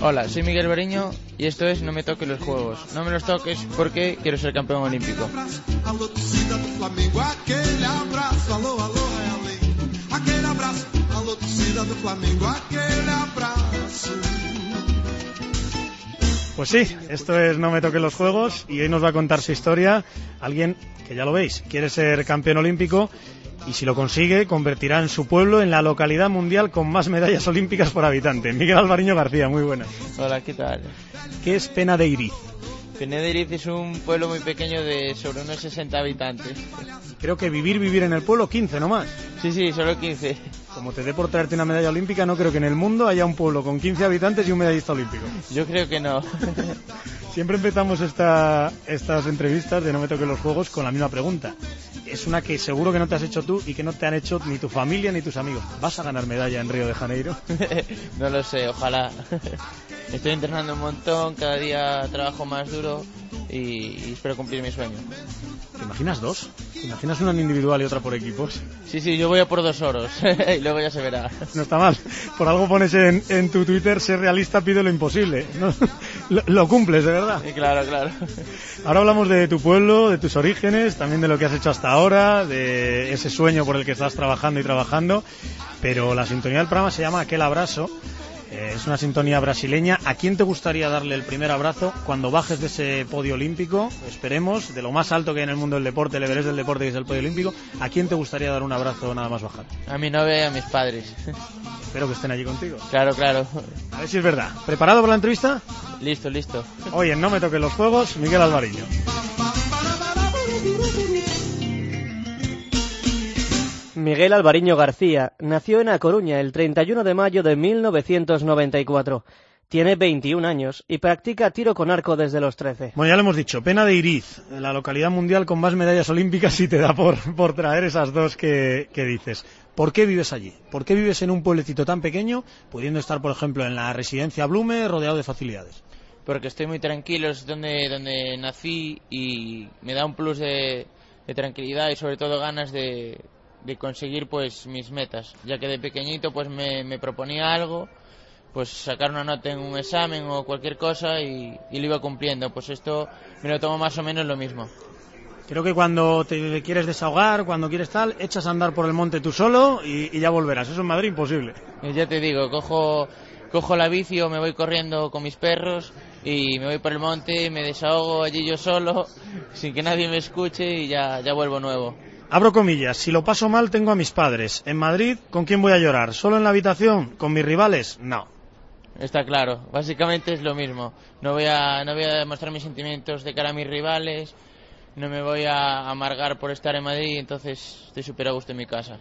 Hola, soy Miguel Bariño y esto es No me toques los juegos. No me los toques porque quiero ser campeón olímpico. Pues sí, esto es No me toquen los juegos y hoy nos va a contar su historia alguien que ya lo veis, quiere ser campeón olímpico y si lo consigue convertirá en su pueblo en la localidad mundial con más medallas olímpicas por habitante. Miguel Alvariño García, muy buenas. Hola, ¿qué tal? ¿Qué es Pena de Iriz? Penederiz es un pueblo muy pequeño de sobre unos 60 habitantes. Creo que vivir, vivir en el pueblo, 15 nomás. Sí, sí, solo 15. Como te dé por traerte una medalla olímpica, no creo que en el mundo haya un pueblo con 15 habitantes y un medallista olímpico. Yo creo que no. Siempre empezamos esta, estas entrevistas de No me toques los juegos con la misma pregunta. Es una que seguro que no te has hecho tú y que no te han hecho ni tu familia ni tus amigos. ¿Vas a ganar medalla en Río de Janeiro? no lo sé, ojalá. Estoy entrenando un montón, cada día trabajo más duro y, y espero cumplir mi sueño. ¿Te imaginas dos? ¿Te imaginas una en individual y otra por equipos? Sí, sí, yo voy a por dos oros y luego ya se verá. No está mal. Por algo pones en, en tu Twitter, ser realista pide lo imposible. ¿no? Lo, lo cumples, de verdad. Sí, claro, claro. Ahora hablamos de tu pueblo, de tus orígenes, también de lo que has hecho hasta ahora, de ese sueño por el que estás trabajando y trabajando. Pero la sintonía del programa se llama Aquel Abrazo. Eh, es una sintonía brasileña. ¿A quién te gustaría darle el primer abrazo cuando bajes de ese podio olímpico? Esperemos, de lo más alto que hay en el mundo del deporte, el Everest del deporte y es el podio olímpico. ¿A quién te gustaría dar un abrazo nada más bajar? A mi novia y a mis padres. Espero que estén allí contigo. Claro, claro. A ver si es verdad. ¿Preparado para la entrevista? Listo, listo. Hoy en No me toquen los juegos, Miguel Alvariño. Miguel Alvariño García nació en A Coruña el 31 de mayo de 1994. Tiene 21 años y practica tiro con arco desde los 13. Bueno, ya lo hemos dicho, Pena de Iriz, la localidad mundial con más medallas olímpicas y te da por, por traer esas dos que, que dices. ¿Por qué vives allí? ¿Por qué vives en un pueblecito tan pequeño, pudiendo estar, por ejemplo, en la residencia Blume, rodeado de facilidades? Porque estoy muy tranquilo, es donde, donde nací y me da un plus de, de tranquilidad y sobre todo ganas de, de conseguir pues mis metas, ya que de pequeñito pues me, me proponía algo, pues sacar una nota en un examen o cualquier cosa y, y lo iba cumpliendo, pues esto me lo tomo más o menos lo mismo. Creo que cuando te quieres desahogar, cuando quieres tal, echas a andar por el monte tú solo y, y ya volverás. Eso en Madrid imposible. Y ya te digo, cojo, cojo la bici o me voy corriendo con mis perros y me voy por el monte, me desahogo allí yo solo, sin que nadie me escuche y ya, ya vuelvo nuevo. Abro comillas, si lo paso mal tengo a mis padres. En Madrid, ¿con quién voy a llorar? ¿Solo en la habitación? ¿Con mis rivales? No. Está claro, básicamente es lo mismo. No voy a, no voy a demostrar mis sentimientos de cara a mis rivales, no me voy a amargar por estar en Madrid, entonces estoy súper a gusto en mi casa.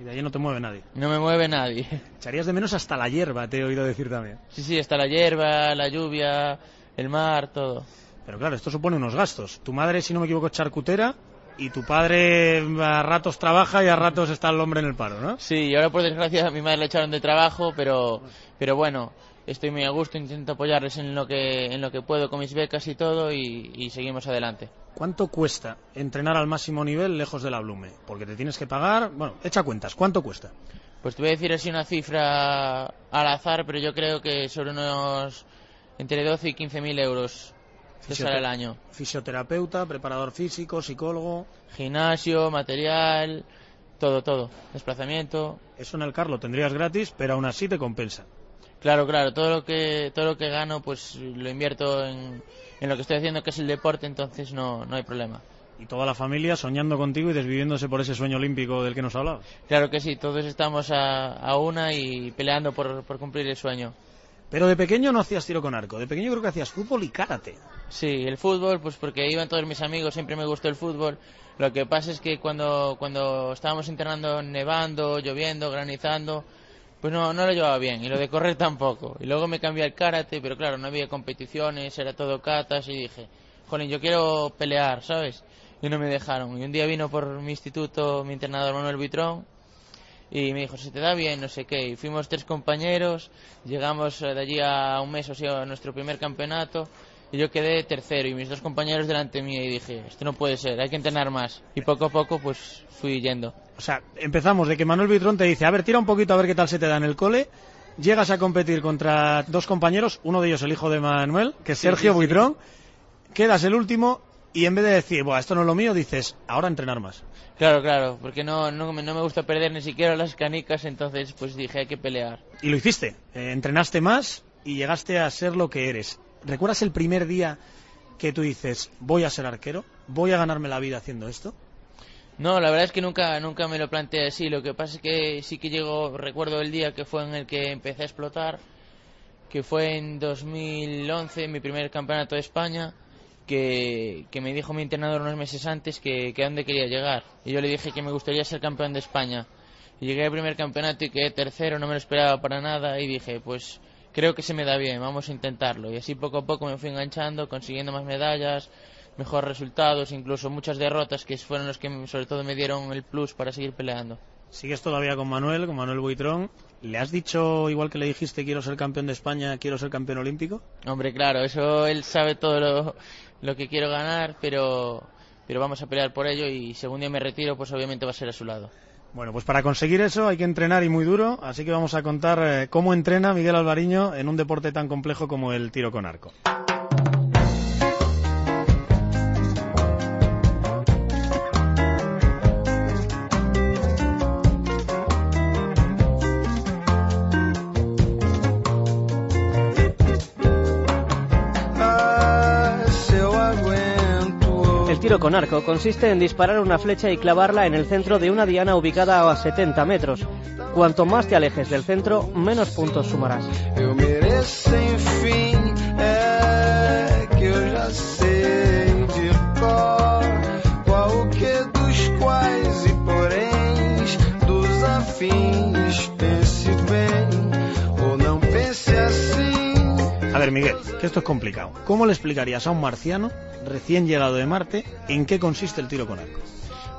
Y de allí no te mueve nadie. No me mueve nadie. Echarías de menos hasta la hierba, te he oído decir también. Sí, sí, está la hierba, la lluvia, el mar, todo. Pero claro, esto supone unos gastos. Tu madre, si no me equivoco, es charcutera y tu padre a ratos trabaja y a ratos está el hombre en el paro, ¿no? Sí, y ahora por desgracia a mi madre le echaron de trabajo, pero, pero bueno, estoy muy a gusto, intento apoyarles en lo que, en lo que puedo con mis becas y todo y, y seguimos adelante. ¿Cuánto cuesta entrenar al máximo nivel lejos de la Blume? Porque te tienes que pagar, bueno, echa cuentas, ¿cuánto cuesta? Pues te voy a decir así una cifra al azar, pero yo creo que sobre unos entre 12 y 15 mil euros te sale el año. Fisioterapeuta, preparador físico, psicólogo. Gimnasio, material, todo, todo. Desplazamiento. Eso en el car lo tendrías gratis, pero aún así te compensa. Claro, claro, todo lo que, todo lo que gano pues lo invierto en, en lo que estoy haciendo, que es el deporte, entonces no, no hay problema. Y toda la familia soñando contigo y desviviéndose por ese sueño olímpico del que nos hablabas. Claro que sí, todos estamos a, a una y peleando por, por cumplir el sueño. Pero de pequeño no hacías tiro con arco, de pequeño creo que hacías fútbol y karate. Sí, el fútbol, pues porque iban todos mis amigos, siempre me gustó el fútbol. Lo que pasa es que cuando, cuando estábamos entrenando nevando, lloviendo, granizando, pues no, no lo llevaba bien. Y lo de correr tampoco. Y luego me cambié al karate, pero claro, no había competiciones, era todo catas y dije, jolín, yo quiero pelear, ¿sabes? y no me dejaron. Y un día vino por mi instituto mi entrenador Manuel Buitrón y me dijo, se te da bien, no sé qué. Y fuimos tres compañeros, llegamos de allí a un mes o sea, a nuestro primer campeonato y yo quedé tercero y mis dos compañeros delante mí y dije, esto no puede ser, hay que entrenar más. Y poco a poco pues fui yendo. O sea, empezamos de que Manuel Buitrón te dice, a ver, tira un poquito a ver qué tal se te da en el cole. Llegas a competir contra dos compañeros, uno de ellos el hijo de Manuel, que es Sí, Sergio sí, sí. Buitrón. Quedas el último y en vez de decir, Buah, esto no es lo mío, dices, ahora entrenar más. Claro, claro, porque no, no, me- no me gusta perder ni siquiera las canicas, entonces pues dije, hay que pelear. Y lo hiciste. Eh, entrenaste más y llegaste a ser lo que eres. ¿Recuerdas el primer día que tú dices, voy a ser arquero? ¿Voy a ganarme la vida haciendo esto? No, la verdad es que nunca, nunca me lo planteé así. Lo que pasa es que sí que llegó, recuerdo el día que fue en el que empecé a explotar, que fue en 2011, mi primer campeonato de España, que, que me dijo mi entrenador unos meses antes que, que a dónde quería llegar. Y yo le dije que me gustaría ser campeón de España. Y llegué al primer campeonato y quedé tercero, no me lo esperaba para nada y dije, pues creo que se me da bien, vamos a intentarlo. Y así poco a poco me fui enganchando, consiguiendo más medallas, mejores resultados, incluso muchas derrotas que fueron los que sobre todo me dieron el plus para seguir peleando. Sigues todavía con Manuel, con Manuel Buitrón. ¿Le has dicho, igual que le dijiste, quiero ser campeón de España, quiero ser campeón olímpico? Hombre, claro, eso él sabe todo lo, lo que quiero ganar, pero, pero vamos a pelear por ello y según yo me retiro, pues obviamente va a ser a su lado. Bueno, pues para conseguir eso hay que entrenar y muy duro, así que vamos a contar eh, cómo entrena Miguel Alvariño en un deporte tan complejo como el tiro con arco. Tiro con arco consiste en disparar una flecha y clavarla en el centro de una diana ubicada a 70 metros. Cuanto más te alejes del centro, menos puntos sumarás. Miguel, que esto es complicado. ¿Cómo le explicarías a un marciano recién llegado de Marte en qué consiste el tiro con arco?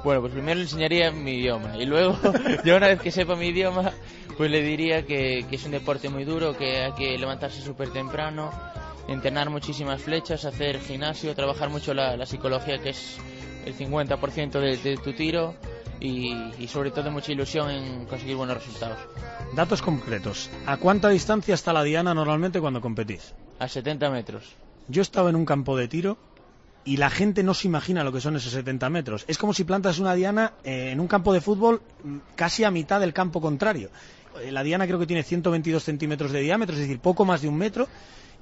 Bueno, pues primero le enseñaría mi idioma y luego, ya una vez que sepa mi idioma, pues le diría que, es un deporte muy duro, que hay que levantarse súper temprano, entrenar muchísimas flechas, hacer gimnasio, trabajar mucho la, la psicología, que es el 50% de, de tu tiro, y, y sobre todo mucha ilusión en conseguir buenos resultados. Datos concretos. ¿A cuánta distancia está la diana normalmente cuando competís? A 70 metros. Yo estaba en un campo de tiro y la gente no se imagina lo que son esos 70 metros. Es como si plantas una diana eh, en un campo de fútbol mm, casi a mitad del campo contrario. Eh, La diana creo que tiene 122 centímetros de diámetro, es decir, poco más de un metro.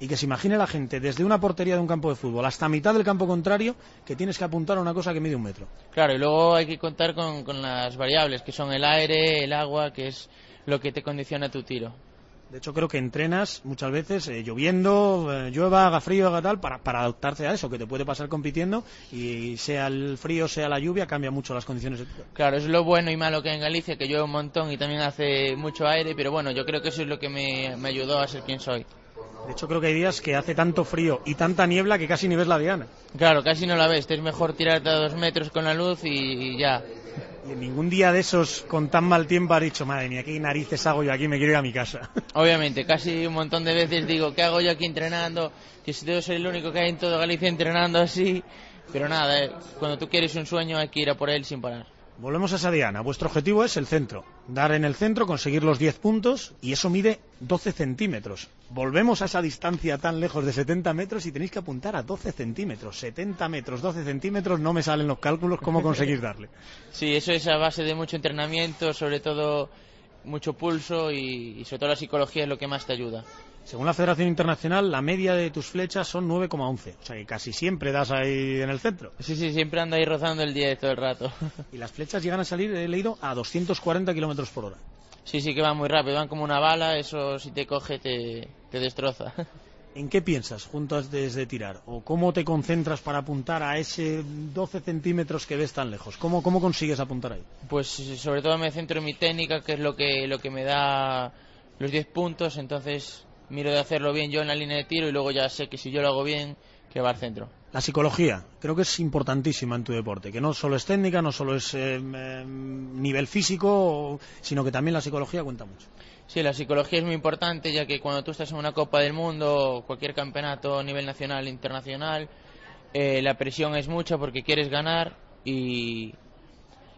Y que se imagine la gente desde una portería de un campo de fútbol hasta mitad del campo contrario que tienes que apuntar a una cosa que mide un metro. Claro, y luego hay que contar con, con las variables, que son el aire, el agua, que es lo que te condiciona tu tiro. De hecho, creo que entrenas muchas veces eh, lloviendo, eh, llueva, haga frío, haga tal, para, para adaptarte a eso, que te puede pasar compitiendo y sea el frío, sea la lluvia, cambia mucho las condiciones. de. Claro, es lo bueno y malo que hay en Galicia, que llueve un montón y también hace mucho aire, pero bueno, yo creo que eso es lo que me, me ayudó a ser quien soy. De hecho, creo que hay días que hace tanto frío y tanta niebla que casi ni ves la diana. Claro, casi no la ves, te es mejor tirarte a dos metros con la luz y, y ya. Y en ningún día de esos con tan mal tiempo has dicho, madre mía, qué narices hago yo aquí, me quiero ir a mi casa. Obviamente, casi un montón de veces digo, ¿qué hago yo aquí entrenando? Que si debo ser el único que hay en toda Galicia entrenando así. Pero nada, eh, cuando tú quieres un sueño hay que ir a por él sin parar. Volvemos a esa diana. Vuestro objetivo es el centro. Dar en el centro, conseguir los 10 puntos y eso mide 12 centímetros. Volvemos a esa distancia tan lejos de 70 metros y tenéis que apuntar a 12 centímetros. 70 metros, 12 centímetros, no me salen los cálculos cómo conseguís darle. Sí, eso es a base de mucho entrenamiento, sobre todo mucho pulso y, y sobre todo la psicología es lo que más te ayuda. Según la Federación Internacional, la media de tus flechas son 9,11. O sea que casi siempre das ahí en el centro. Sí, sí, siempre ando ahí rozando el 10 todo el rato. Y las flechas llegan a salir, he leído, a 240 kilómetros por hora. Sí, sí que van muy rápido, van como una bala, eso si te coge te, te destroza. ¿En qué piensas junto antes de tirar? ¿O cómo te concentras para apuntar a ese 12 centímetros que ves tan lejos? ¿Cómo, cómo consigues apuntar ahí? Pues sobre todo me centro en mi técnica, que es lo que, lo que me da los 10 puntos, entonces miro de hacerlo bien yo en la línea de tiro y luego ya sé que si yo lo hago bien, que va al centro. La psicología, creo que es importantísima en tu deporte, que no solo es técnica, no solo es eh, eh, nivel físico, sino que también la psicología cuenta mucho. Sí, la psicología es muy importante, ya que cuando tú estás en una Copa del Mundo, cualquier campeonato a nivel nacional, internacional, eh, la presión es mucha porque quieres ganar y,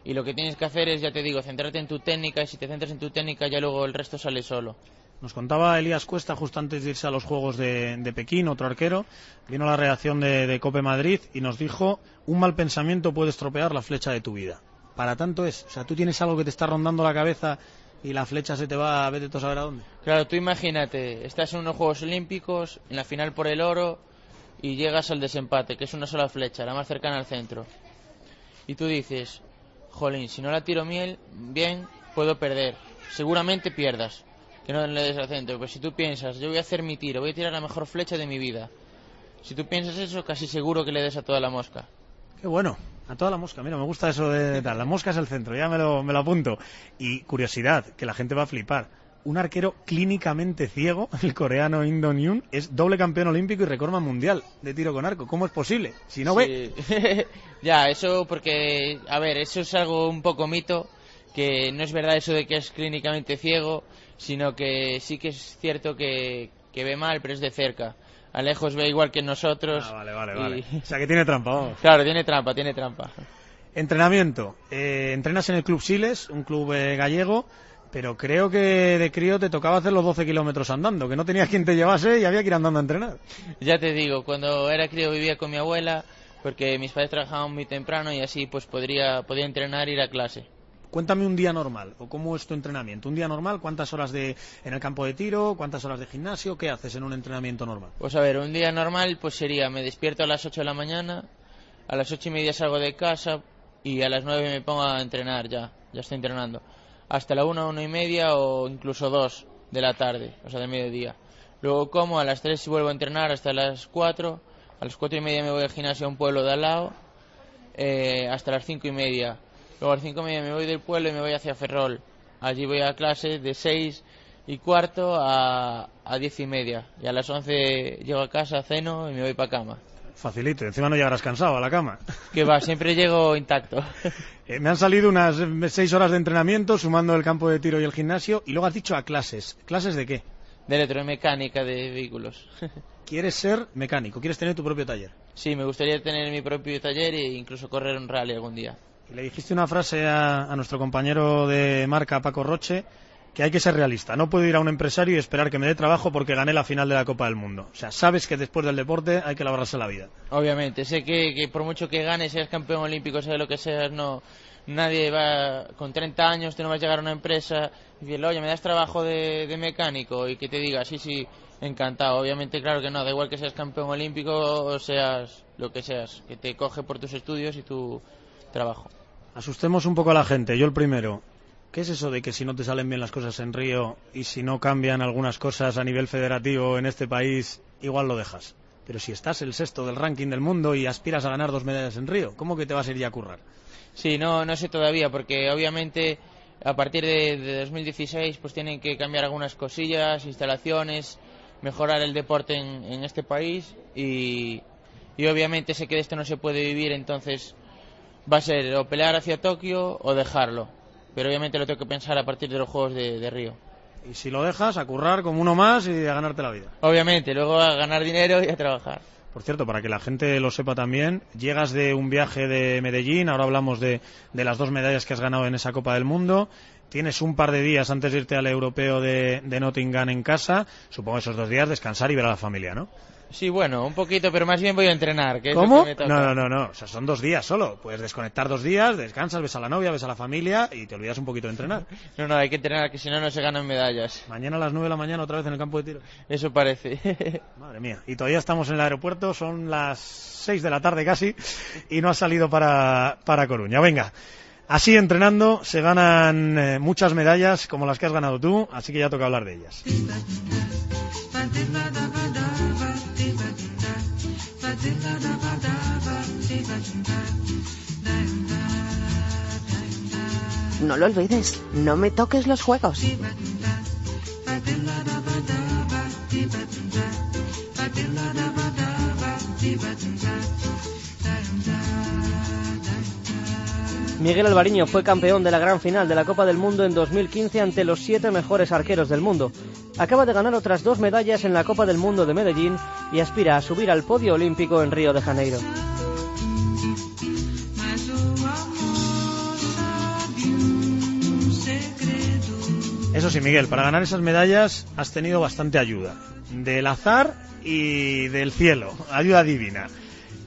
y lo que tienes que hacer es, ya te digo, centrarte en tu técnica y si te centras en tu técnica ya luego el resto sale solo. Nos contaba Elías Cuesta justo antes de irse a los Juegos de, Pekín, otro arquero, vino la redacción de, de Cope Madrid y nos dijo, un mal pensamiento puede estropear la flecha de tu vida. Para tanto es, o sea, tú tienes algo que te está rondando la cabeza y la flecha se te va a vete tú a saber a dónde. Claro, tú imagínate, estás en unos Juegos Olímpicos, en la final por el oro y llegas al desempate, que es una sola flecha, la más cercana al centro. Y tú dices, jolín, si no la tiro miel, bien, puedo perder. Seguramente pierdas que no le des al centro. Pues si tú piensas, yo voy a hacer mi tiro, voy a tirar la mejor flecha de mi vida. Si tú piensas eso, casi seguro que le des a toda la mosca. Qué bueno, a toda la mosca. Mira, me gusta eso de tal. La mosca es el centro, ya me lo, me lo apunto. Y curiosidad, que la gente va a flipar. Un arquero clínicamente ciego, el coreano Indo Nyun, es doble campeón olímpico y récord mundial de tiro con arco. ¿Cómo es posible? Si no ve. Sí. ya, eso porque, a ver, eso es algo un poco mito, que no es verdad eso de que es clínicamente ciego, sino que sí que es cierto que, que ve mal, pero es de cerca. A lejos ve igual que nosotros. Ah, vale, vale, y- vale. O sea que tiene trampa, vamos. Claro, tiene trampa, tiene trampa. Entrenamiento. Eh, entrenas en el Club Siles, un club eh, gallego, pero creo que de crío te tocaba hacer los 12 kilómetros andando, que no tenías quien te llevase y había que ir andando a entrenar. Ya te digo, cuando era crío vivía con mi abuela, porque mis padres trabajaban muy temprano y así pues podría, podía entrenar ir a clase. Cuéntame un día normal, o cómo es tu entrenamiento. Un día normal, ¿cuántas horas de, en el campo de tiro? ¿Cuántas horas de gimnasio? ¿Qué haces en un entrenamiento normal? Pues a ver, un día normal pues sería, me despierto a las 8 de la mañana, a las ocho y media salgo de casa y a las 9 me pongo a entrenar ya, ya estoy entrenando. Hasta la 1, 1 y media o incluso 2 de la tarde, o sea, de mediodía. Luego como, a las 3 vuelvo a entrenar hasta las 4, a las 4 y media me voy al gimnasio a un pueblo de al lado, eh, hasta las 5 y media. Luego a las 5 y media me voy del pueblo y me voy hacia Ferrol. Allí voy a clase de 6 y cuarto a, a 10 y media. Y a las 11 llego a casa, ceno y me voy para cama. Facilito, encima no llegarás cansado a la cama. Que va, siempre llego intacto. Eh, me han salido unas eh, seis horas de entrenamiento, sumando el campo de tiro y el gimnasio, y luego has dicho a clases. ¿Clases de qué? De electromecánica de vehículos. ¿Quieres ser mecánico? ¿Quieres tener tu propio taller? Sí, me gustaría tener mi propio taller e incluso correr un rally algún día. Le dijiste una frase a, nuestro compañero de marca, Paco Roche, que hay que ser realista. No puedo ir a un empresario y esperar que me dé trabajo porque gané la final de la Copa del Mundo. O sea, sabes que después del deporte hay que labrarse la vida. Obviamente, sé que, por mucho que ganes, seas campeón olímpico, sea lo que seas, no, nadie va con 30 años, tú no vas a llegar a una empresa y decirle, oye, me das trabajo de, de mecánico y que te diga, sí, sí, encantado. Obviamente, claro que no, da igual que seas campeón olímpico o seas lo que seas, que te coge por tus estudios y tu trabajo. Asustemos un poco a la gente. Yo el primero. ¿Qué es eso de que si no te salen bien las cosas en Río y si no cambian algunas cosas a nivel federativo en este país, igual lo dejas? Pero si estás el sexto del ranking del mundo y aspiras a ganar dos medallas en Río, ¿cómo que te vas a ir ya a currar? Sí, no, no sé todavía, porque obviamente a partir de, de 2016 pues tienen que cambiar algunas cosillas, instalaciones, mejorar el deporte en, en este país y, y obviamente sé que de esto no se puede vivir, entonces va a ser o pelear hacia Tokio o dejarlo. Pero obviamente lo tengo que pensar a partir de los Juegos de, de Río. Y si lo dejas, a currar como uno más y a ganarte la vida. Obviamente, luego a ganar dinero y a trabajar. Por cierto, para que la gente lo sepa también, llegas de un viaje de Medellín, ahora hablamos de, de las dos medallas que has ganado en esa Copa del Mundo. Tienes un par de días antes de irte al europeo de, de Nottingham en casa. Supongo esos dos días descansar y ver a la familia, ¿no? Sí, bueno, un poquito, pero más bien voy a entrenar. Que es lo ¿Cómo? que me toca. No, no, no, no. O sea, son dos días solo. Puedes desconectar dos días, descansas, ves a la novia, ves a la familia y te olvidas un poquito de entrenar. No, no, hay que entrenar, que si no, no se ganan medallas. Mañana a las nueve de la mañana otra vez en el campo de tiro. Eso parece. Madre mía. Y todavía estamos en el aeropuerto, son las seis de la tarde casi y no has salido para, para Coruña. Venga. Así entrenando se ganan eh, muchas medallas como las que has ganado tú, así que ya toca hablar de ellas. No lo olvides, no me toques los juegos. Miguel Alvariño fue campeón de la gran final de la Copa del Mundo en 2015 ante los siete mejores arqueros del mundo. Acaba de ganar otras dos medallas en la Copa del Mundo de Medellín y aspira a subir al podio olímpico en Río de Janeiro. Eso sí, Miguel, para ganar esas medallas has tenido bastante ayuda. Del azar y del cielo. Ayuda divina.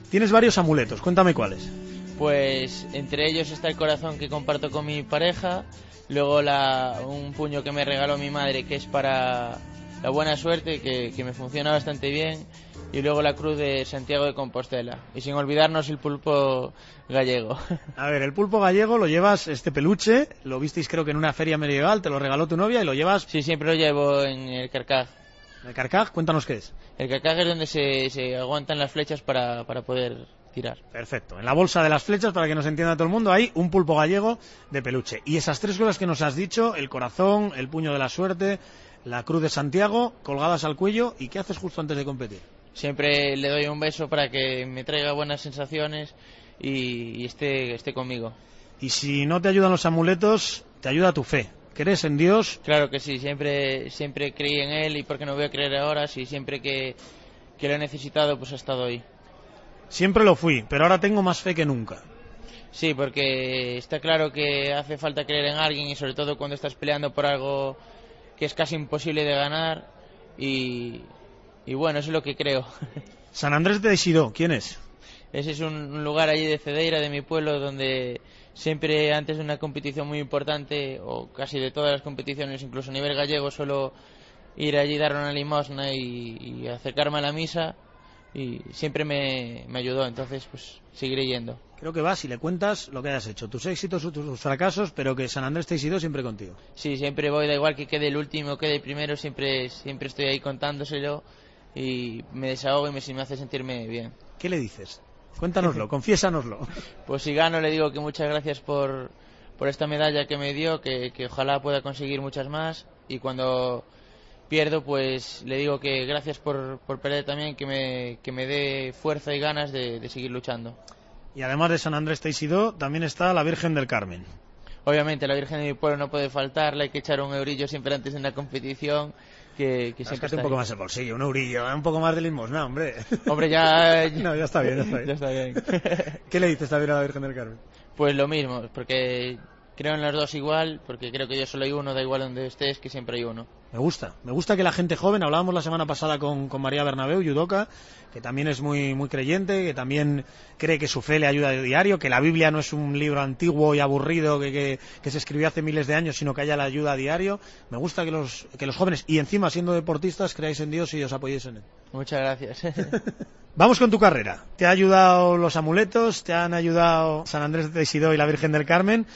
Tienes varios amuletos, cuéntame cuáles. Pues entre ellos está el corazón que comparto con mi pareja, luego la, un puño que me regaló mi madre que es para la buena suerte, que, que me funciona bastante bien, y luego la cruz de Santiago de Compostela. Y sin olvidarnos el pulpo gallego. A ver, el pulpo gallego lo llevas, este peluche, lo visteis creo que en una feria medieval, te lo regaló tu novia y lo llevas Sí, siempre lo llevo en el carcaj. el carcaj, cuéntanos qué es. El carcaj es donde se, se aguantan las flechas para, para poder tirar. Perfecto. En la bolsa de las flechas, para que nos entienda todo el mundo, hay un pulpo gallego de peluche. Y esas tres cosas que nos has dicho, el corazón, el puño de la suerte, la cruz de Santiago, colgadas al cuello, ¿y qué haces justo antes de competir? Siempre le doy un beso para que me traiga buenas sensaciones y, y esté, esté conmigo. Y si no te ayudan los amuletos, te ayuda tu fe. ¿Crees en Dios? Claro que sí, siempre, siempre creí en él y porque no voy a creer ahora, si siempre que, que lo he necesitado, pues ha estado ahí. Siempre lo fui, pero ahora tengo más fe que nunca. Sí, porque está claro que hace falta creer en alguien y sobre todo cuando estás peleando por algo que es casi imposible de ganar y, y bueno, eso es lo que creo. San Andrés de ¿quién es? Ese es un, lugar allí de Cedeira, de mi pueblo, donde siempre antes de una competición muy importante, o casi de todas las competiciones, incluso a nivel gallego, suelo ir allí, dar una limosna y, y acercarme a la misa, y siempre me, me ayudó, entonces pues seguiré yendo. Creo que vas y le cuentas lo que hayas hecho, tus éxitos, tus fracasos, pero que San Andrés de Sidó siempre contigo. Sí, siempre voy, da igual que quede el último quede el primero, siempre, siempre estoy ahí contándoselo y me desahogo y me, me hace sentirme bien. ¿Qué le dices? Cuéntanoslo, confiésanoslo. Pues si gano le digo que muchas gracias por, por esta medalla que me dio, que, que ojalá pueda conseguir muchas más y cuando pierdo pues le digo que gracias por, por perder también, que me, que me dé fuerza y ganas de, de seguir luchando. Y además de San Andrés de Sidó, también está la Virgen del Carmen. Obviamente la Virgen de mi pueblo no puede faltar, le hay que echar un eurillo siempre antes de una competición. Que, que siempre está un poco ahí. más el bolsillo, un eurillo, un poco más de limosna, hombre. Hombre, ya, No, ya está bien, ya está bien. ya está bien. ¿Qué le dices también a la Virgen del Carmen? Pues lo mismo, porque creo en los dos igual, porque creo que yo solo hay uno, da igual donde estés, que siempre hay uno. Me gusta, me gusta que la gente joven, hablábamos la semana pasada con, con María Bernabeu, judoka, que también es muy, muy creyente, que también cree que su fe le ayuda de diario, que la Biblia no es un libro antiguo y aburrido que, que, que se escribió hace miles de años, sino que haya la ayuda a diario. Me gusta que los, que los jóvenes, y encima siendo deportistas, creáis en Dios y os apoyéis en él. Muchas gracias. Vamos con tu carrera. Te ha ayudado los amuletos, te han ayudado San Andrés de Sidó y la Virgen del Carmen,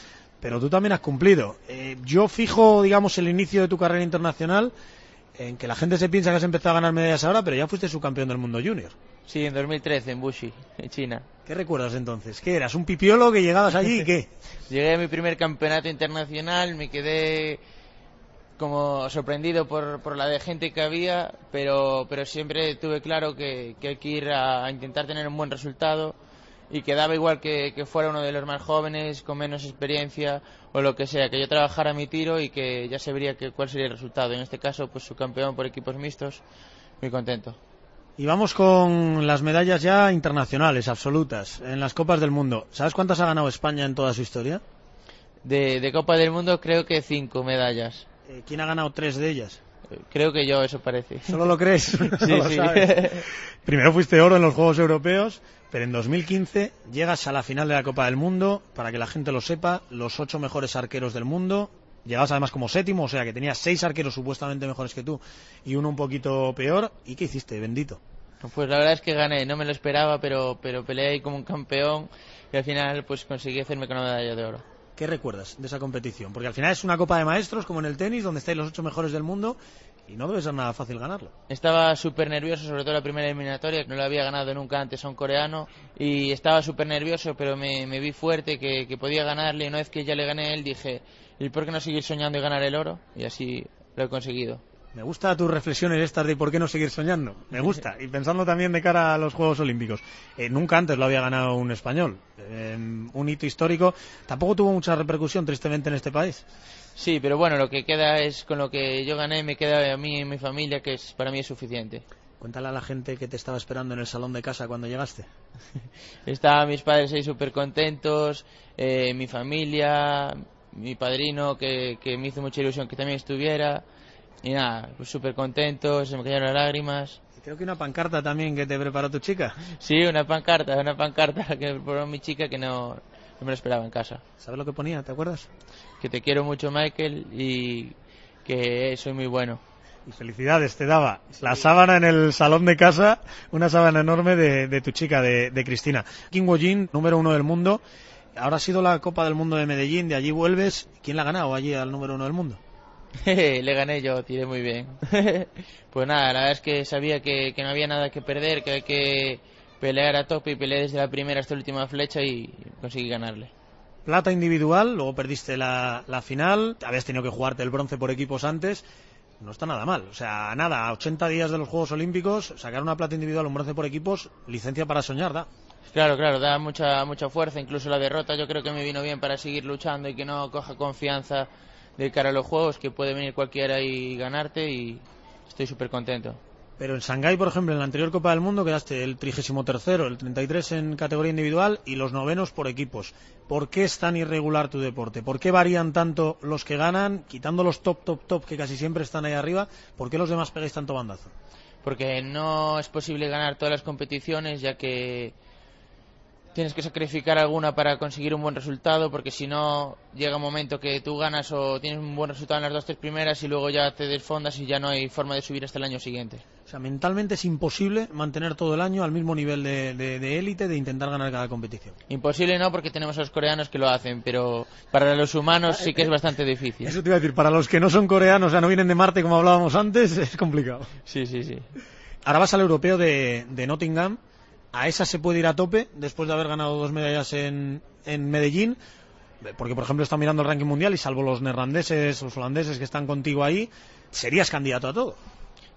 pero tú también has cumplido. Eh, yo fijo, digamos, el inicio de tu carrera internacional en que la gente se piensa que has empezado a ganar medallas ahora, pero ya fuiste subcampeón del mundo junior. sí, en 2013, en Bushi, en China. ¿Qué recuerdas entonces? ¿Qué eras? ¿Un pipiolo que llegabas allí y qué? Llegué a mi primer campeonato internacional, me quedé como sorprendido por, por la de gente que había, pero, pero siempre tuve claro que, que hay que ir a, a intentar tener un buen resultado y que daba igual que, que fuera uno de los más jóvenes, con menos experiencia o lo que sea, que yo trabajara mi tiro y que ya se vería que, cuál sería el resultado. En este caso, pues su campeón por equipos mixtos, muy contento. Y vamos con las medallas ya internacionales, absolutas, en las Copas del Mundo. ¿Sabes cuántas ha ganado España en toda su historia? De, de Copa del Mundo creo que cinco medallas. Eh, ¿Quién ha ganado tres de ellas? Eh, Creo que yo, eso parece. ¿Solo lo crees? No Sí, lo sí. sabes. Primero fuiste oro en los Juegos Europeos, pero en 2015 llegas a la final de la Copa del Mundo, para que la gente lo sepa, los ocho mejores arqueros del mundo. Llegabas además como séptimo, o sea que tenías seis arqueros supuestamente mejores que tú y uno un poquito peor. ¿Y qué hiciste? Bendito. Pues la verdad es que gané, no me lo esperaba, pero, pero peleé ahí como un campeón y al final pues conseguí hacerme con una medalla de oro. ¿Qué recuerdas de esa competición? Porque al final es una Copa de Maestros, como en el tenis, donde estáis los ocho mejores del mundo y no debe ser nada fácil ganarlo. Estaba súper nervioso, sobre todo la primera eliminatoria, no lo había ganado nunca antes a un coreano y estaba súper nervioso, pero me, vi fuerte, que, podía ganarle y una vez que ya le gané él dije, ¿y por qué no seguir soñando y ganar el oro? Y así lo he conseguido. Me gusta tus reflexiones estas de por qué no seguir soñando. Me gusta. Y pensando también de cara a los Juegos Olímpicos. Eh, nunca antes lo había ganado un español. Eh, un hito histórico. Tampoco tuvo mucha repercusión, tristemente, en este país. Sí, pero bueno, lo que queda es con lo que yo gané, me queda a mí y mi familia, que es, para mí es suficiente. Cuéntale a la gente que te estaba esperando en el salón de casa cuando llegaste. Estaban mis padres ahí súper contentos, eh, mi familia, mi padrino, que, que me hizo mucha ilusión que también estuviera. Y nada, pues súper contentos, se me cayeron las lágrimas. Creo que una pancarta también que te preparó tu chica. Sí, una pancarta, una pancarta que me preparó mi chica que no, no me lo esperaba en casa. ¿Sabes lo que ponía? ¿Te acuerdas? Que te quiero mucho, Michael, y que soy muy bueno. Y felicidades te daba la sábana en el salón de casa, una sábana enorme de, de tu chica, de, de Cristina. Kim Wojin, número uno del mundo. Ahora ha sido la Copa del Mundo de Medellín, de allí vuelves. ¿Quién la ha ganado allí al número uno del mundo? Le gané yo, tiré muy bien. pues nada, la verdad es que sabía que, que no había nada que perder, que hay que pelear a tope y peleé desde la primera hasta la última flecha y conseguí ganarle. Plata individual, luego perdiste la, la final, habías tenido que jugarte el bronce por equipos antes. No está nada mal. O sea, nada, a 80 días de los Juegos Olímpicos, sacar una plata individual, un bronce por equipos, licencia para soñar, da. Claro, claro, da mucha, mucha fuerza, incluso la derrota yo creo que me vino bien para seguir luchando y que no coja confianza de cara a los juegos, que puede venir cualquiera y ganarte y estoy súper contento. Pero en Shanghái, por ejemplo, en la anterior Copa del Mundo quedaste el 33 el 33 en categoría individual y los novenos por equipos. ¿Por qué es tan irregular tu deporte? ¿Por qué varían tanto los que ganan, quitando los top, top, top, que casi siempre están ahí arriba? ¿Por qué los demás pegáis tanto bandazo? Porque no es posible ganar todas las competiciones, ya que tienes que sacrificar alguna para conseguir un buen resultado, porque si no llega un momento que tú ganas o tienes un buen resultado en las dos tres primeras y luego ya te desfondas y ya no hay forma de subir hasta el año siguiente. O sea, mentalmente es imposible mantener todo el año al mismo nivel de, de, de élite de intentar ganar cada competición. Imposible no, porque tenemos a los coreanos que lo hacen, pero para los humanos sí que es bastante difícil. Eso te iba a decir, para los que no son coreanos, o sea, no vienen de Marte como hablábamos antes, es complicado. Sí, sí, sí. Ahora vas al europeo de, de Nottingham. A esa se puede ir a tope después de haber ganado dos medallas en, en Medellín. Porque, por ejemplo, está mirando el ranking mundial y salvo los neerlandeses, los holandeses que están contigo ahí, serías candidato a todo.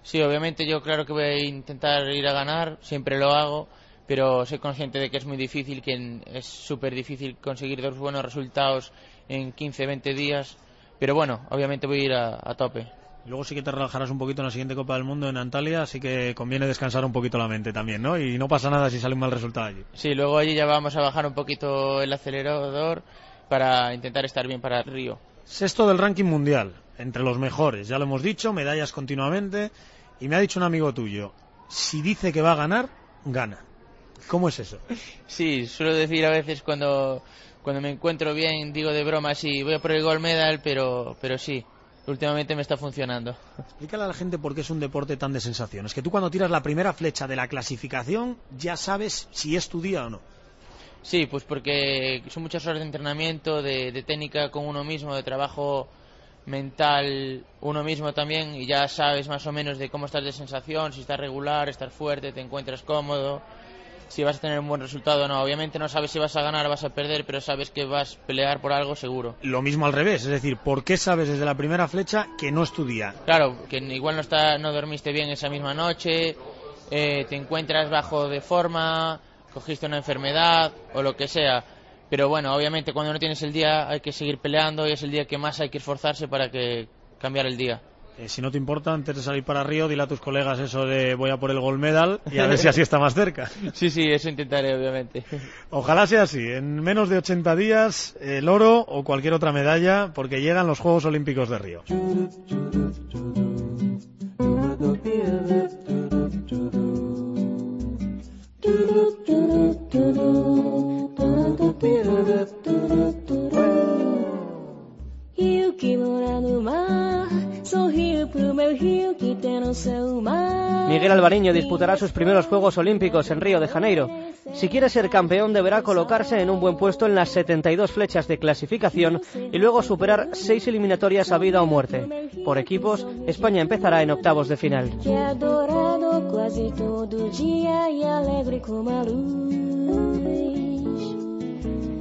Sí, obviamente yo claro que voy a intentar ir a ganar, siempre lo hago, pero soy consciente de que es muy difícil, que es súper difícil conseguir dos buenos resultados en 15, 20 días. Pero bueno, obviamente voy a ir a tope. Luego sí que te relajarás un poquito en la siguiente Copa del Mundo en Antalya, así que conviene descansar un poquito la mente también, ¿no? Y no pasa nada si sale un mal resultado allí. Sí, luego allí ya vamos a bajar un poquito el acelerador para intentar estar bien para Río. Sexto del ranking mundial, entre los mejores, ya lo hemos dicho, medallas continuamente. Y me ha dicho un amigo tuyo, si dice que va a ganar, gana. ¿Cómo es eso? Sí, suelo decir a veces cuando, cuando me encuentro bien, digo de broma, sí, voy a por el gold medal, pero, pero sí, últimamente me está funcionando. Explícale a la gente por qué es un deporte tan de sensaciones. Que tú cuando tiras la primera flecha de la clasificación ya sabes si es tu día o no. Sí, pues porque son muchas horas de entrenamiento, de, de técnica con uno mismo, de trabajo mental uno mismo también y ya sabes más o menos de cómo estás de sensación, si estás regular, estás fuerte, te encuentras cómodo, si vas a tener un buen resultado o no. Obviamente no sabes si vas a ganar o vas a perder, pero sabes que vas a pelear por algo seguro. Lo mismo al revés, es decir, ¿por qué sabes desde la primera flecha que no es tu día? Claro, que igual no, está, no dormiste bien esa misma noche, eh, te encuentras bajo de forma, cogiste una enfermedad o lo que sea. Pero bueno, obviamente cuando no tienes el día hay que seguir peleando y es el día que más hay que esforzarse para que cambiar el día. Eh, si no te importa, antes de salir para Río, dile a tus colegas eso de voy a por el gold medal y a ver si así está más cerca. Sí, sí, eso intentaré, obviamente. Ojalá sea así. En menos de 80 días, el oro o cualquier otra medalla, porque llegan los Juegos Olímpicos de Río. Miguel Alvariño disputará sus primeros Juegos Olímpicos en Río de Janeiro. Si quiere ser campeón deberá colocarse en un buen puesto en las 72 flechas de clasificación y luego superar seis eliminatorias a vida o muerte. Por equipos, España empezará en octavos de final. Que é adorado quase todo dia e alegre como a luz.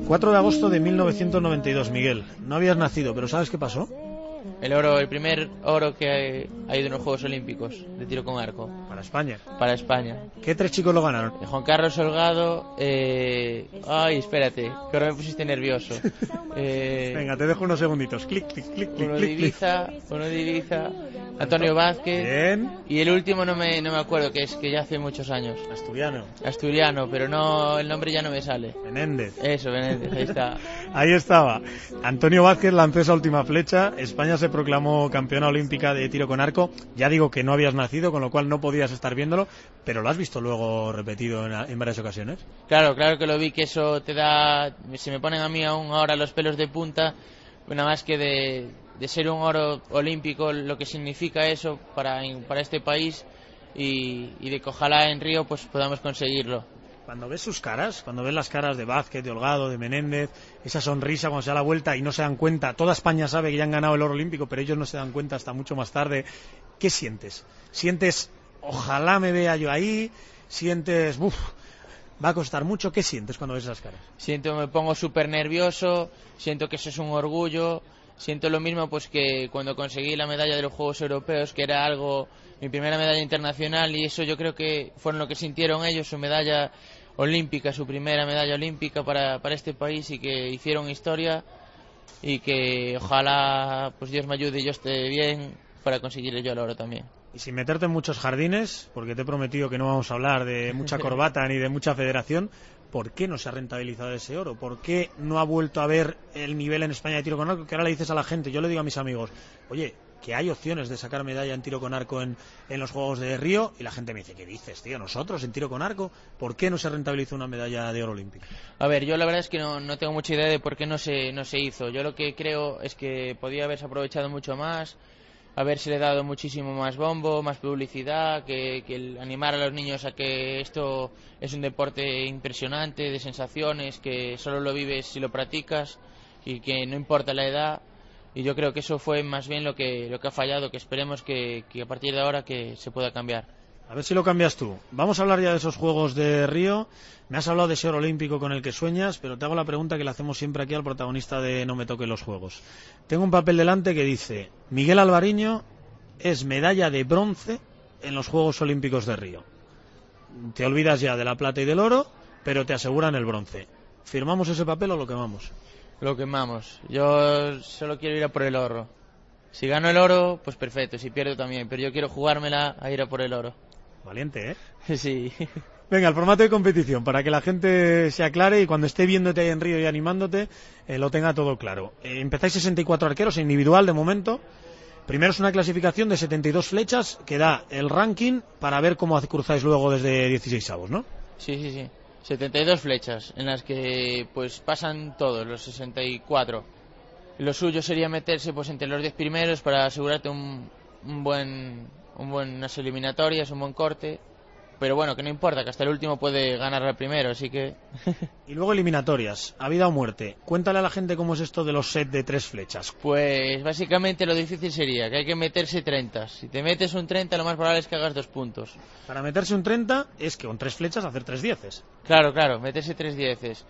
4 de agosto de 1992, Miguel. No habías nacido, pero ¿sabes qué pasó? El oro, el primer oro que ha ido en los Juegos Olímpicos de tiro con arco Para España. para España. ¿Qué tres chicos lo ganaron? Eh, Juan Carlos Holgado, eh... ay, espérate, que ahora me pusiste nervioso. Eh, Venga, te dejo unos segunditos. Clic, clic, clic, clic, uno de. Ibiza, uno de Ibiza, Antonio Vázquez Bien. y el último no me, no me acuerdo, que es que ya hace muchos años. Asturiano. Asturiano, pero no, el nombre ya no me sale. Menéndez. Eso, Benéndez, ahí está. Ahí estaba. Antonio Vázquez lanzó esa última flecha. España se proclamó campeona olímpica de tiro con arco. Ya digo que no habías nacido, con lo cual no podías estar viéndolo, pero lo has visto luego repetido en, en varias ocasiones. Claro, claro que lo vi, que eso te da... Se me ponen a mí aún ahora los pelos de punta, nada más que de, de ser un oro olímpico, lo que significa eso para, para este país y, y de que ojalá en Río pues podamos conseguirlo. Cuando ves sus caras, cuando ves las caras de Vázquez, de Holgado, de Menéndez, esa sonrisa cuando se da la vuelta y no se dan cuenta, toda España sabe que ya han ganado el oro olímpico, pero ellos no se dan cuenta hasta mucho más tarde. ¿Qué sientes? ¿Sientes, ojalá me vea yo ahí? ¿Sientes, uff, va a costar mucho? ¿Qué sientes cuando ves esas caras? Siento, me pongo súper nervioso, siento que eso es un orgullo, siento lo mismo pues que cuando conseguí la medalla de los Juegos Europeos, que era algo, mi primera medalla internacional y eso yo creo que fueron lo que sintieron ellos, su medalla olímpica, su primera medalla olímpica para, para este país y que hicieron historia y que ojalá pues Dios me ayude y yo esté bien para conseguir yo el oro también. Y sin meterte en muchos jardines, porque te he prometido que no vamos a hablar de mucha corbata ni de mucha federación, ¿por qué no se ha rentabilizado ese oro? ¿Por qué no ha vuelto a ver el nivel en España de tiro con arco? Que ahora le dices a la gente, yo le digo a mis amigos, oye, que hay opciones de sacar medalla en tiro con arco en, en los Juegos de Río, y la gente me dice, ¿qué dices, tío? Nosotros en tiro con arco, ¿por qué no se rentabilizó una medalla de oro olímpico? A ver, yo la verdad es que no, no tengo mucha idea de por qué no se, no se hizo. Yo lo que creo es que podía haberse aprovechado mucho más, haberse dado muchísimo más bombo, más publicidad, que, que animar a los niños a que esto es un deporte impresionante, de sensaciones, que solo lo vives si lo practicas y que no importa la edad. Y yo creo que eso fue más bien lo que, lo que ha fallado, que esperemos que, que a partir de ahora que se pueda cambiar. A ver si lo cambias tú. Vamos a hablar ya de esos Juegos de Río. Me has hablado de ese oro olímpico con el que sueñas, pero te hago la pregunta que le hacemos siempre aquí al protagonista de No me toque los Juegos. Tengo un papel delante que dice, Miguel Alvariño es medalla de bronce en los Juegos Olímpicos de Río. Te olvidas ya de la plata y del oro, pero te aseguran el bronce. ¿Firmamos ese papel o lo quemamos? Lo quemamos. Yo solo quiero ir a por el oro. Si gano el oro, pues perfecto. Si pierdo también. Pero yo quiero jugármela a ir a por el oro. Valiente, ¿eh? Sí. Venga, el formato de competición, para que la gente se aclare y cuando esté viéndote ahí en Río y animándote, eh, lo tenga todo claro. Eh, empezáis 64 arqueros individual de momento. Primero es una clasificación de 72 flechas que da el ranking para ver cómo cruzáis luego desde 16 avos, ¿no? Sí, sí, sí. 72 flechas en las que pues pasan todos los 64. Lo suyo sería meterse pues entre los 10 primeros para asegurarte un, un buen un buenas eliminatorias, un buen corte. Pero bueno, que no importa, que hasta el último puede ganar al primero, así que Y luego eliminatorias, a vida o muerte. Cuéntale a la gente cómo es esto de los set de tres flechas. pues básicamente lo difícil sería que hay que meterse 30. Si te metes un 30, lo más probable es que hagas dos puntos. Para meterse un 30 es que con tres flechas hacer tres dieces. Claro, claro, meterse tres dieces.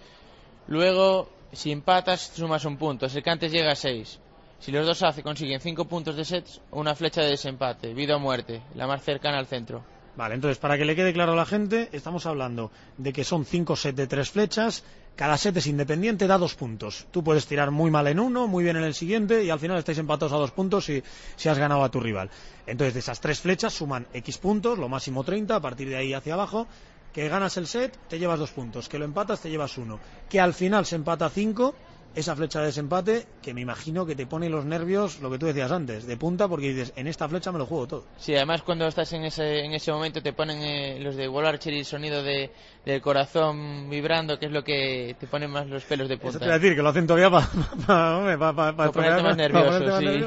Luego, si empatas, sumas un punto. El que antes llega a seis. Si los dos hace consiguen cinco puntos de sets, una flecha de desempate, vida o muerte, la más cercana al centro. Vale, entonces para que le quede claro a la gente, estamos hablando de que son cinco sets de tres flechas, cada set es independiente, da dos puntos. Tú puedes tirar muy mal en uno, muy bien en el siguiente y al final estáis empatados a dos puntos si, si has ganado a tu rival. Entonces de esas tres flechas suman X puntos, lo máximo 30, a partir de ahí hacia abajo. Que ganas el set, te llevas dos puntos. Que lo empatas, te llevas uno. Que al final se empata cinco, esa flecha de desempate, que me imagino que te pone los nervios, lo que tú decías antes, de punta, porque dices, en esta flecha me lo juego todo. Sí, además cuando estás en ese, en ese momento te ponen eh, los de Wall Archery el sonido de, del corazón vibrando, que es lo que te pone más los pelos de Eso punta. te voy a decir, que lo hacen todavía para Para ponerte más nervioso, sí.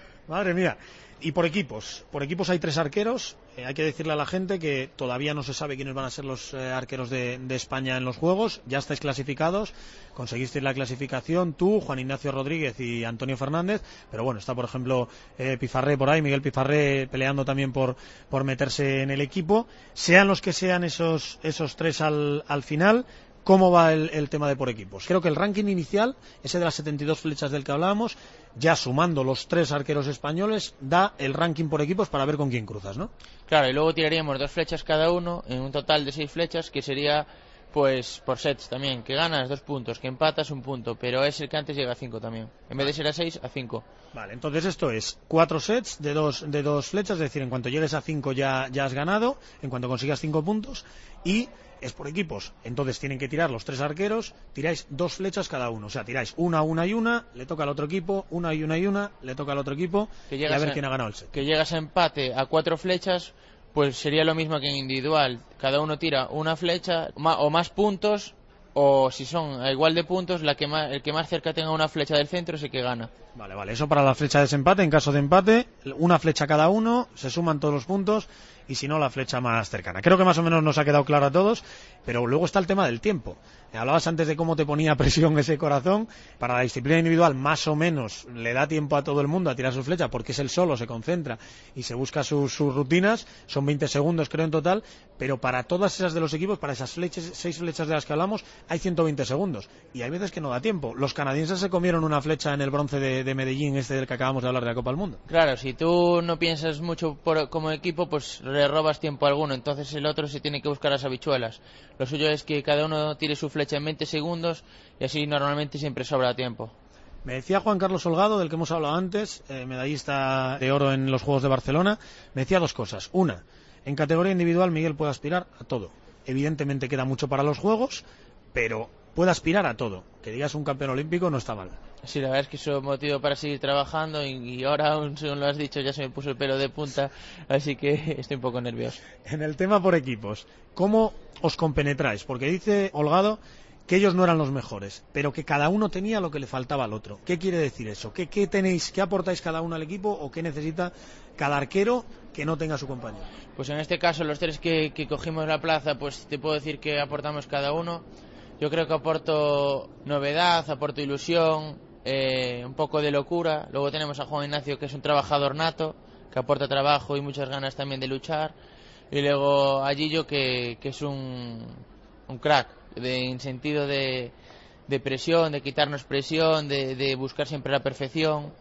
Madre mía. Y por equipos. Por equipos hay tres arqueros. Eh, hay que decirle a la gente que todavía no se sabe quiénes van a ser los eh, arqueros de, España en los Juegos. Ya estáis clasificados. Conseguisteis la clasificación tú, Juan Ignacio Rodríguez y Antonio Fernández. Pero bueno, está por ejemplo eh, Pifarré por ahí, Miguel Pifarré peleando también por, por meterse en el equipo. Sean los que sean esos, esos tres al, al final. ¿Cómo va el, tema de por equipos? Creo que el ranking inicial, ese de las 72 flechas del que hablábamos, ya sumando los tres arqueros españoles, da el ranking por equipos para ver con quién cruzas, ¿no? Claro, y luego tiraríamos dos flechas cada uno en un total de seis flechas, que sería pues por sets también, que ganas dos puntos, que empatas un punto, pero es el que antes llega a cinco también. En vez de ser a seis, a cinco. Vale, entonces esto es cuatro sets de dos, de dos flechas, es decir, en cuanto llegues a cinco ya, ya has ganado, en cuanto consigas cinco puntos, y es por equipos. Entonces tienen que tirar los tres arqueros, tiráis dos flechas cada uno. O sea, tiráis una, una y una, le toca al otro equipo, una y una y una, le toca al otro equipo, Que y a ver a- quién ha ganado el set. Que llegas a empate a cuatro flechas, pues sería lo mismo que en individual. Cada uno tira una flecha o más puntos, o si son a igual de puntos, la que más, el que más cerca tenga una flecha del centro es el que gana. Vale, vale, eso para la flecha de desempate. En caso de empate, una flecha cada uno, se suman todos los puntos y si no, la flecha más cercana. Creo que más o menos nos ha quedado claro a todos, pero luego está el tema del tiempo. Eh, Hablabas antes de cómo te ponía presión ese corazón. Para la disciplina individual, más o menos, le da tiempo a todo el mundo a tirar su flecha porque es el solo, se concentra y se busca sus, rutinas. Son 20 segundos, creo, en total. Pero para todas esas de los equipos, para esas flechas, seis flechas de las que hablamos, hay 120 segundos. Y hay veces que no da tiempo. Los canadienses se comieron una flecha en el bronce de, de Medellín, este del que acabamos de hablar de la Copa del Mundo. Claro, si tú no piensas mucho como equipo, pues le robas tiempo a alguno. Entonces el otro se tiene que buscar las habichuelas. Lo suyo es que cada uno tire su flecha en 20 segundos y así normalmente siempre sobra tiempo. Me decía Juan Carlos Holgado, del que hemos hablado antes, eh, medallista de oro en los Juegos de Barcelona, me decía dos cosas. Una, en categoría individual Miguel puede aspirar a todo. Evidentemente queda mucho para los Juegos, pero puede aspirar a todo. Que digas un campeón olímpico no está mal. Sí, la verdad es que eso es motivo para seguir trabajando y, y ahora, aún según lo has dicho, ya se me puso el pelo de punta, así que estoy un poco nervioso. En el tema por equipos, ¿cómo os compenetráis? Porque dice Holgado que ellos no eran los mejores, pero que cada uno tenía lo que le faltaba al otro. ¿Qué quiere decir eso? ¿Qué, qué tenéis, qué aportáis cada uno al equipo o qué necesita cada arquero que no tenga su compañero? Pues en este caso, los tres que, que cogimos la plaza, pues te puedo decir que aportamos cada uno. Yo creo que aporto novedad, aporto ilusión, eh, un poco de locura. Luego tenemos a Juan Ignacio, que es un trabajador nato, que aporta trabajo y muchas ganas también de luchar. Y luego a Gillo, que, que es un, un crack, de, en sentido de, de presión, de quitarnos presión, de, de buscar siempre la perfección.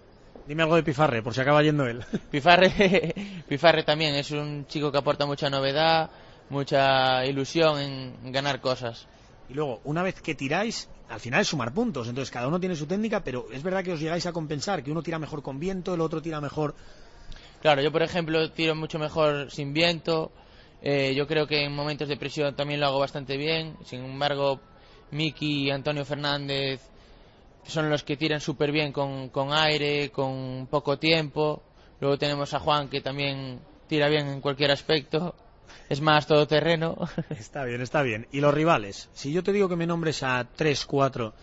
Dime algo de Pifarre, por si acaba yendo él. Pifarre, Pifarre también es un chico que aporta mucha novedad, mucha ilusión en, en ganar cosas. Y luego, una vez que tiráis, al final es sumar puntos. Entonces, cada uno tiene su técnica, pero es verdad que os llegáis a compensar, que uno tira mejor con viento, el otro tira mejor. Claro, yo por ejemplo tiro mucho mejor sin viento. eh, yo creo que en momentos de presión también lo hago bastante bien. Sin embargo, Miki y Antonio Fernández son los que tiran súper bien con, con aire, con poco tiempo. Luego tenemos a Juan que también tira bien en cualquier aspecto. Es más todoterreno. Está bien, está bien. Y los rivales. Si yo te digo que me nombres a tres, cuatro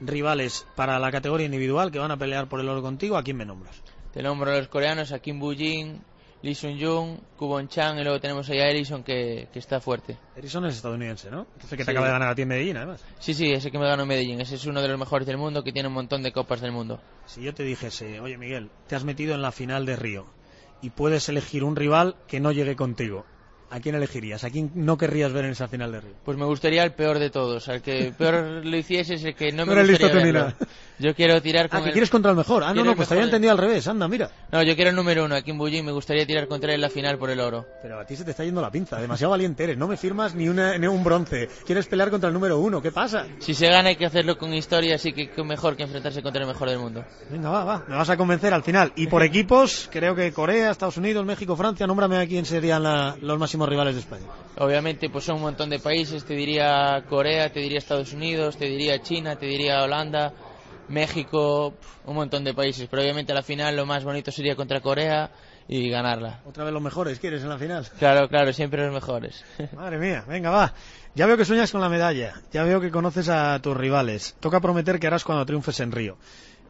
rivales para la categoría individual que van a pelear por el oro contigo, ¿a quién me nombras? Te nombro a los coreanos, a Kim Boo-jin, Lee Sun-jung, Kubon Chan y luego tenemos ahí a Ellison que, que está fuerte. Erison es estadounidense, ¿no? Entonces que te Sí. acaba de ganar a ti en Medellín, además. Sí, sí, ese que me ganó en Medellín. Ese es uno de los mejores del mundo que tiene un montón de copas del mundo. Si yo te dijese, oye Miguel, te has metido en la final de Río y puedes elegir un rival que no llegue contigo, ¿a quién elegirías? ¿A quién no querrías ver en esa final de Río? Pues me gustaría el peor de todos. Al que peor lo hiciese es el que no me No gustaría listo verlo. Yo quiero tirar con Ah, que el... quieres contra el mejor. Ah, no, Quiero no, pues te había entendido al revés. Anda, mira. No, yo quiero el número uno, a Kim Boo-jin. Me gustaría tirar contra él en la final por el oro. Pero a ti se te está yendo la pinza. Demasiado valiente eres. No me firmas ni, una, ni un bronce. Quieres pelear contra el número uno. ¿Qué pasa? Si se gana hay que hacerlo con historia, así que mejor que enfrentarse contra el mejor del mundo. Venga, va, va. Me vas a convencer al final. Y por equipos, creo que Corea, Estados Unidos, México, Francia. Nómbrame a quién serían la- los máximos rivales de España. Obviamente, pues son un montón de países. Te diría Corea, te diría Estados Unidos, te diría China, te diría Holanda, México, un montón de países. Pero obviamente a la final lo más bonito sería contra Corea y ganarla. Otra vez los mejores, ¿quieres en la final? Claro, claro, siempre los mejores. Madre mía, venga, va. Ya veo que sueñas con la medalla. Ya veo que conoces a tus rivales. Toca prometer que harás cuando triunfes en Río.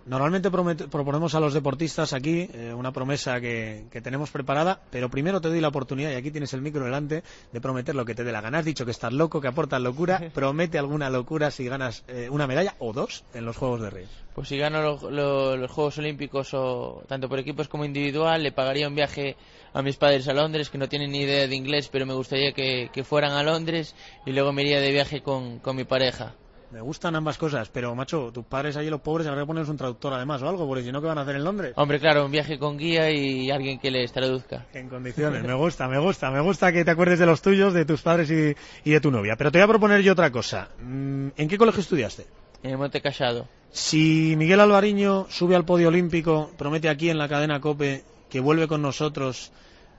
Normalmente promet- proponemos a los deportistas aquí eh, una promesa que, que tenemos preparada, pero primero te doy la oportunidad, y aquí tienes el micro delante, de prometer lo que te dé la gana. Has dicho que estás loco, que aportas locura. Promete alguna locura si ganas eh, una medalla o dos en los Juegos de Río. Pues si gano lo- lo- los Juegos Olímpicos o tanto por equipos como individual, le pagaría un viaje a mis padres a Londres, que no tienen ni idea de inglés, pero me gustaría que, que fueran a Londres y luego me iría de viaje con, con mi pareja. Me gustan ambas cosas, pero macho, tus padres allí, los pobres, habría que ponerles un traductor además o algo, porque si no, ¿qué van a hacer en Londres? Hombre, claro, un viaje con guía y alguien que les traduzca. En condiciones, me gusta, me gusta, me gusta que te acuerdes de los tuyos, de tus padres y, y de tu novia. Pero te voy a proponer yo otra cosa. Mm, ¿En qué colegio estudiaste? En el Monte Casado. Si Miguel Alvariño sube al podio olímpico, promete aquí en la cadena COPE que vuelve con nosotros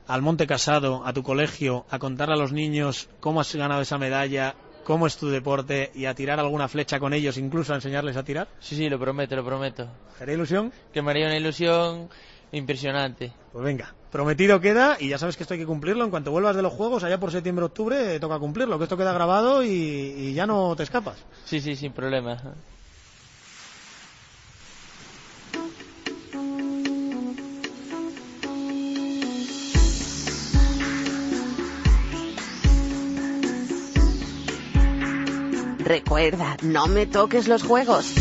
al Monte Casado, a tu colegio, a contarle a los niños cómo has ganado esa medalla, cómo es tu deporte y a tirar alguna flecha con ellos, incluso a enseñarles a tirar. Sí, sí, lo prometo, lo prometo. ¿Haré ilusión? Que me haría una ilusión impresionante. Pues venga, prometido queda y ya sabes que esto hay que cumplirlo. En cuanto vuelvas de los Juegos, allá por septiembre-octubre, eh, toca cumplirlo, que esto queda grabado y, y ya no te escapas. Sí, sí, sin problema. Recuerda, no me toques los juegos.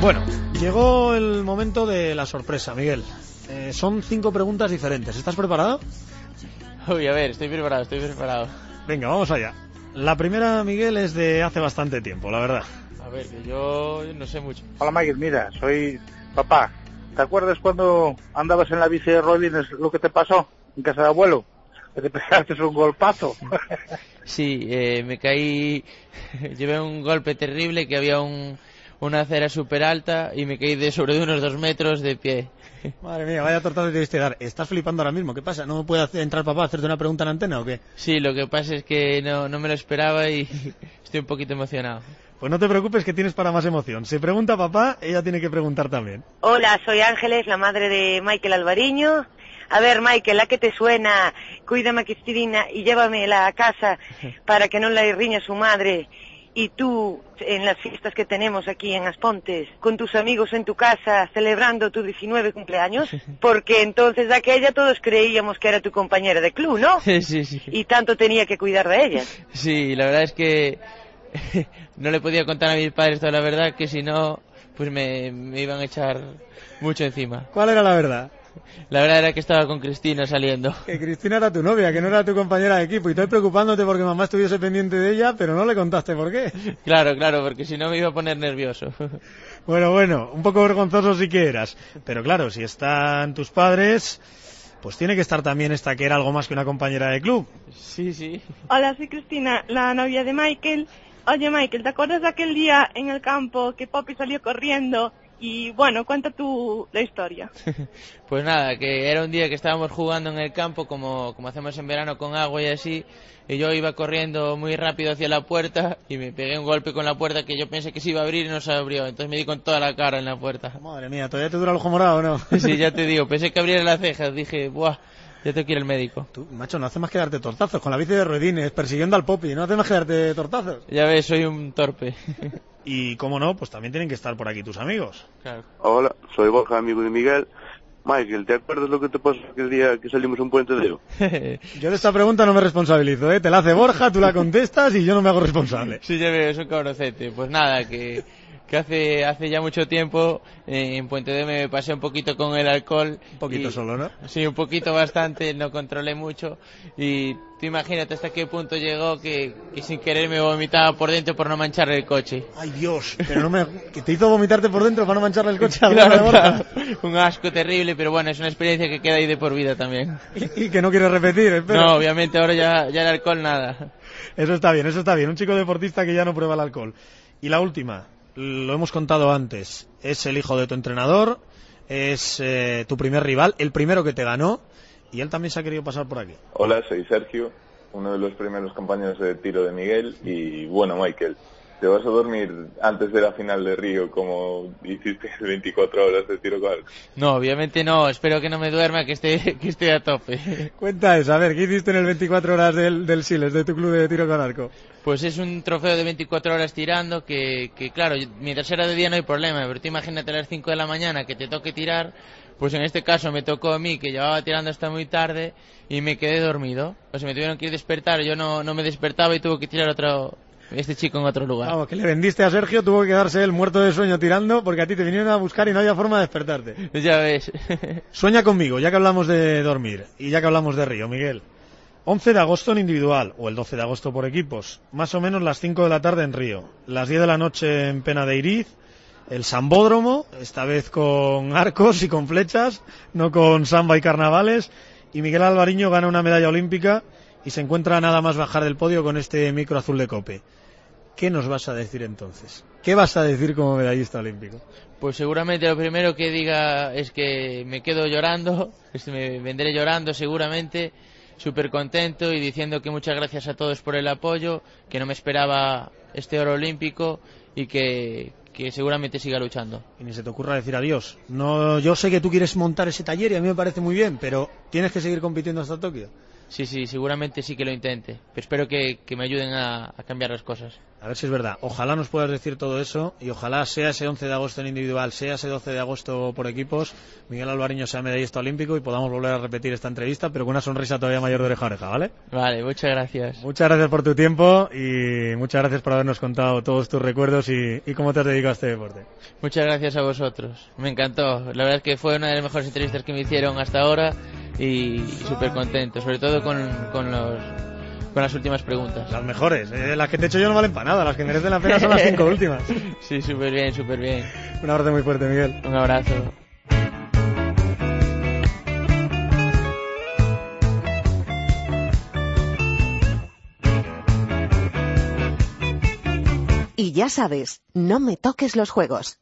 Bueno, llegó el momento de la sorpresa, Miguel. Eh, son cinco preguntas diferentes. ¿Estás preparado? Uy, a ver, estoy preparado, estoy preparado. Venga, vamos allá. La primera, Miguel, es de hace bastante tiempo, la verdad. A ver, que yo no sé mucho. Hola Michael, mira, soy papá. ¿Te acuerdas cuando andabas en la bici de rodines lo que te pasó en casa de abuelo? Que te pegaste un golpazo. Sí, eh, me caí, llevé un golpe terrible que había un, una acera súper alta y me caí de sobre de unos dos metros de pie. Madre mía, vaya tortazo que debiste dar. Estás flipando ahora mismo. ¿Qué pasa? ¿No me puede hacer- entrar papá a hacerte una pregunta en antena o qué? Sí, lo que pasa es que no, no me lo esperaba y estoy un poquito emocionado. Pues no te preocupes que tienes para más emoción. Si pregunta papá, ella tiene que preguntar también. Hola, soy Ángeles, la madre de Michael Alvariño. A ver, Michael, ¿a qué te suena? Cuídame a Cristina y llévamela a casa para que no la riña su madre. Y tú, en las fiestas que tenemos aquí en Aspontes, con tus amigos en tu casa, celebrando tu 19 cumpleaños, porque entonces de aquella todos creíamos que era tu compañera de club, ¿no? Sí, sí. Y tanto tenía que cuidar de ella. Sí, la verdad es que no le podía contar a mis padres toda la verdad, que si no, pues me, me iban a echar mucho encima. ¿Cuál era la verdad? La verdad era que estaba con Cristina saliendo. Que Cristina era tu novia, que no era tu compañera de equipo. Y estoy preocupándote porque mamá estuviese pendiente de ella, pero no le contaste por qué. Claro, claro, porque si no me iba a poner nervioso. Bueno, bueno, un poco vergonzoso sí que eras. Pero claro, si están tus padres, pues tiene que estar también esta que era algo más que una compañera de club. Sí, sí. Hola, soy Cristina, la novia de Michael. Oye, Michael, ¿te acuerdas de aquel día en el campo que Poppy salió corriendo? Y bueno, cuenta tú la historia. Pues nada, que era un día que estábamos jugando en el campo como, como hacemos en verano con agua y así, y yo iba corriendo muy rápido hacia la puerta y me pegué un golpe con la puerta que yo pensé que se iba a abrir y no se abrió, entonces me di con toda la cara en la puerta. Madre mía, ¿todavía te dura el ojo morado o no? Sí, ya te digo, pensé que abriera las cejas, dije, buah, ya tengo que ir al médico. Tú, macho, no hace más que darte tortazos con la bici de ruedines, persiguiendo al Poppy, no hace más que darte tortazos. Ya ves, soy un torpe. Y como no, pues también tienen que estar por aquí tus amigos. Claro. Hola, soy Borja, amigo de Miguel. Michael, ¿te acuerdas lo que te pasó aquel día que salimos a un puente de Oro? Yo de esta pregunta no me responsabilizo, ¿eh? Te la hace Borja, tú la contestas y yo no me hago responsable. Sí, ya veo, es un cabrocete. Pues nada, que, que hace, hace ya mucho tiempo eh, en Puente de me pasé un poquito con el alcohol. Un poquito y- solo, ¿no? Sí, un poquito bastante, no controlé mucho. Y tú imagínate hasta qué punto llegó que, que sin querer me vomitaba por dentro por no manchar el coche. Ay, Dios, pero no me... que te hizo vomitarte por dentro para no mancharle el coche al Claro, claro. Un asco terrible, pero bueno, es una experiencia que queda ahí de por vida también. Y, y que no quieres repetir, espero. No, obviamente ahora ya, ya el alcohol nada. Eso está bien, eso está bien. Un chico deportista que ya no prueba el alcohol. Y la última, lo hemos contado antes, es el hijo de tu entrenador, es eh, tu primer rival, el primero que te ganó, y él también se ha querido pasar por aquí. Hola, soy Sergio, uno de los primeros compañeros de tiro de Miguel y bueno, Michael, ¿Te vas a dormir antes de la final de Río como hiciste 24 horas de tiro con arco? No, obviamente no. Espero que no me duerma, que esté, que esté a tope. Cuenta eso, a ver, ¿qué hiciste en el 24 horas del, del Siles, de tu club de tiro con arco? Pues es un trofeo de 24 horas tirando que, que claro, mientras era de día no hay problema, pero tú imagínate a las 5 de la mañana que te toque tirar, pues en este caso me tocó a mí que llevaba tirando hasta muy tarde y me quedé dormido. O sea, me tuvieron que ir despertar, yo no, no me despertaba y tuve que tirar otro, este chico en otro lugar. Vamos, que le vendiste a Sergio, tuvo que quedarse él muerto de sueño tirando porque a ti te vinieron a buscar y no había forma de despertarte. Ya ves. Sueña conmigo, ya que hablamos de dormir y ya que hablamos de Río, Miguel. 11 de agosto en individual o el 12 de agosto por equipos, más o menos las 5 de la tarde en Río, las 10 de la noche en Pena de Iriz, el Sambódromo, esta vez con arcos y con flechas, no con samba y carnavales, y Miguel Alvariño gana una medalla olímpica y se encuentra nada más bajar del podio con este micro azul de cope. ¿Qué nos vas a decir entonces? ¿Qué vas a decir como medallista olímpico? Pues seguramente lo primero que diga es que me quedo llorando, que me vendré llorando seguramente, súper contento y diciendo que muchas gracias a todos por el apoyo, que no me esperaba este oro olímpico y que, que seguramente siga luchando. Y ni se te ocurra decir adiós. No, yo sé que tú quieres montar ese taller y a mí me parece muy bien, pero tienes que seguir compitiendo hasta Tokio. Sí, sí, seguramente sí que lo intente. Pero espero que, que me ayuden a, a cambiar las cosas. A ver si es verdad. Ojalá nos puedas decir todo eso y ojalá sea ese 11 de agosto en individual, sea ese 12 de agosto por equipos, Miguel Alvariño sea medallista olímpico y podamos volver a repetir esta entrevista, pero con una sonrisa todavía mayor de oreja a oreja, ¿vale? Vale, muchas gracias. Muchas gracias por tu tiempo y muchas gracias por habernos contado todos tus recuerdos y, y cómo te has dedicado a este deporte. Muchas gracias a vosotros. Me encantó. La verdad es que fue una de las mejores entrevistas que me hicieron hasta ahora y súper contento, sobre todo con, con, los, con las últimas preguntas. Las mejores, eh, las que te he hecho yo no valen para nada, las que merecen la pena son las cinco últimas. Sí, súper bien, súper bien. Un abrazo muy fuerte, Miguel. Un abrazo. Y ya sabes, no me toques los juegos.